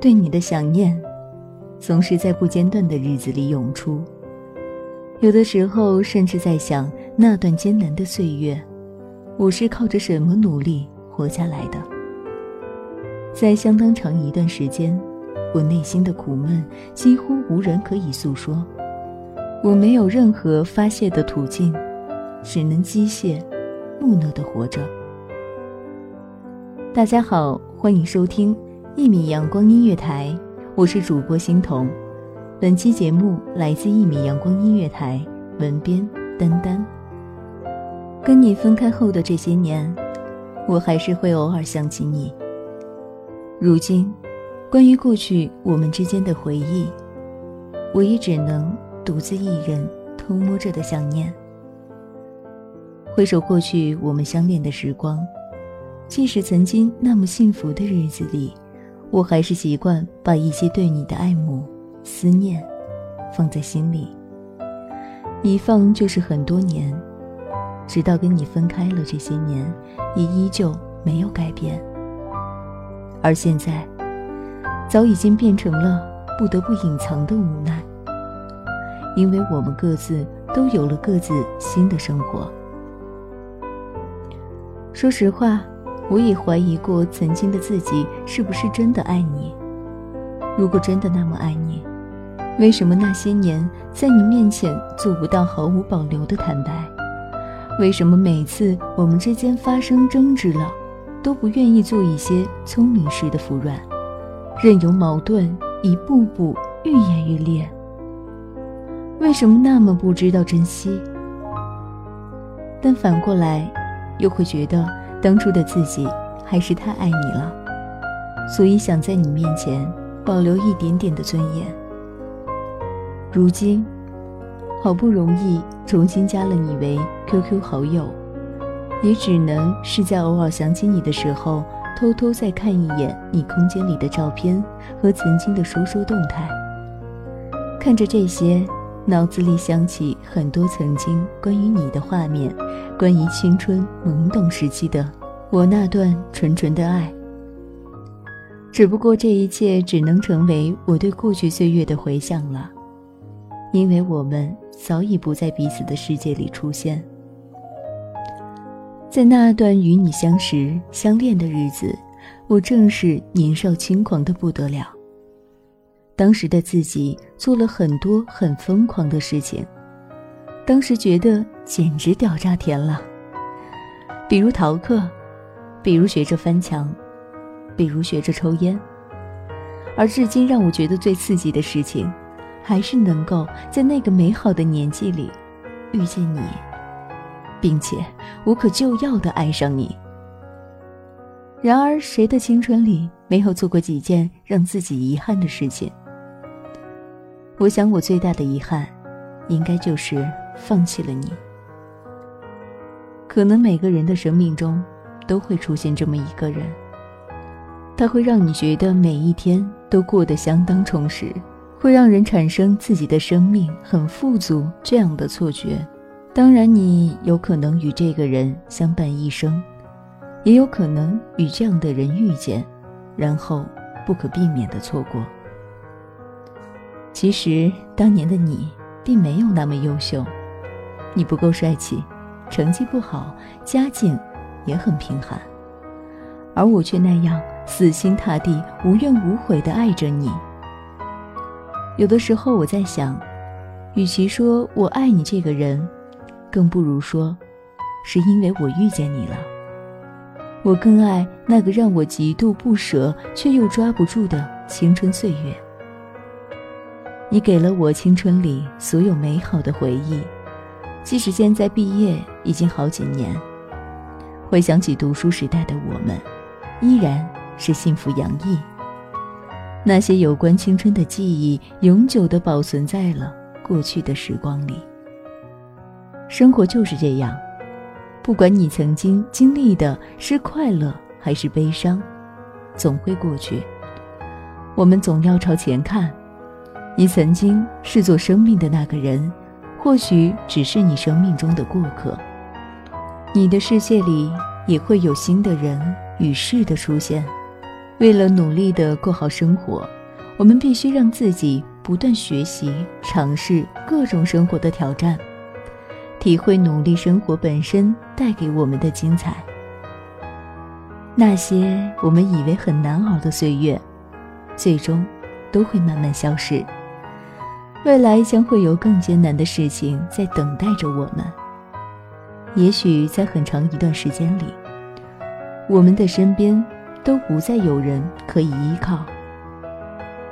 对你的想念，总是在不间断的日子里涌出。有的时候，甚至在想那段艰难的岁月，我是靠着什么努力活下来的？在相当长一段时间，我内心的苦闷几乎无人可以诉说，我没有任何发泄的途径，只能机械、木讷的活着。大家好，欢迎收听。一米阳光音乐台，我是主播欣桐。本期节目来自一米阳光音乐台，文编丹丹。跟你分开后的这些年，我还是会偶尔想起你。如今，关于过去我们之间的回忆，我也只能独自一人偷摸着的想念。回首过去我们相恋的时光，即使曾经那么幸福的日子里。我还是习惯把一些对你的爱慕、思念放在心里，一放就是很多年，直到跟你分开了，这些年也依旧没有改变。而现在，早已经变成了不得不隐藏的无奈，因为我们各自都有了各自新的生活。说实话。我也怀疑过曾经的自己是不是真的爱你。如果真的那么爱你，为什么那些年在你面前做不到毫无保留的坦白？为什么每次我们之间发生争执了，都不愿意做一些聪明式的服软，任由矛盾一步步愈演愈烈？为什么那么不知道珍惜？但反过来，又会觉得。当初的自己还是太爱你了，所以想在你面前保留一点点的尊严。如今，好不容易重新加了你为 QQ 好友，也只能是在偶尔想起你的时候，偷偷再看一眼你空间里的照片和曾经的说说动态。看着这些。脑子里想起很多曾经关于你的画面，关于青春懵懂时期的我那段纯纯的爱。只不过这一切只能成为我对过去岁月的回想了，因为我们早已不在彼此的世界里出现。在那段与你相识相恋的日子，我正是年少轻狂的不得了。当时的自己做了很多很疯狂的事情，当时觉得简直屌炸天了。比如逃课，比如学着翻墙，比如学着抽烟。而至今让我觉得最刺激的事情，还是能够在那个美好的年纪里遇见你，并且无可救药的爱上你。然而，谁的青春里没有做过几件让自己遗憾的事情？我想，我最大的遗憾，应该就是放弃了你。可能每个人的生命中都会出现这么一个人，他会让你觉得每一天都过得相当充实，会让人产生自己的生命很富足这样的错觉。当然，你有可能与这个人相伴一生，也有可能与这样的人遇见，然后不可避免的错过。其实，当年的你并没有那么优秀，你不够帅气，成绩不好，家境也很贫寒，而我却那样死心塌地、无怨无悔地爱着你。有的时候，我在想，与其说我爱你这个人，更不如说，是因为我遇见你了。我更爱那个让我极度不舍却又抓不住的青春岁月。你给了我青春里所有美好的回忆，即使现在毕业已经好几年，回想起读书时代的我们，依然是幸福洋溢。那些有关青春的记忆，永久地保存在了过去的时光里。生活就是这样，不管你曾经经历的是快乐还是悲伤，总会过去。我们总要朝前看。你曾经视作生命的那个人，或许只是你生命中的过客。你的世界里也会有新的人与事的出现。为了努力的过好生活，我们必须让自己不断学习、尝试各种生活的挑战，体会努力生活本身带给我们的精彩。那些我们以为很难熬的岁月，最终都会慢慢消逝。未来将会有更艰难的事情在等待着我们。也许在很长一段时间里，我们的身边都不再有人可以依靠。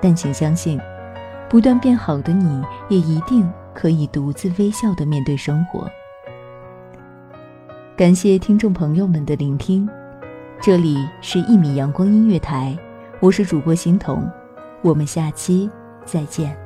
但请相信，不断变好的你，也一定可以独自微笑的面对生活。感谢听众朋友们的聆听，这里是一米阳光音乐台，我是主播欣桐，我们下期再见。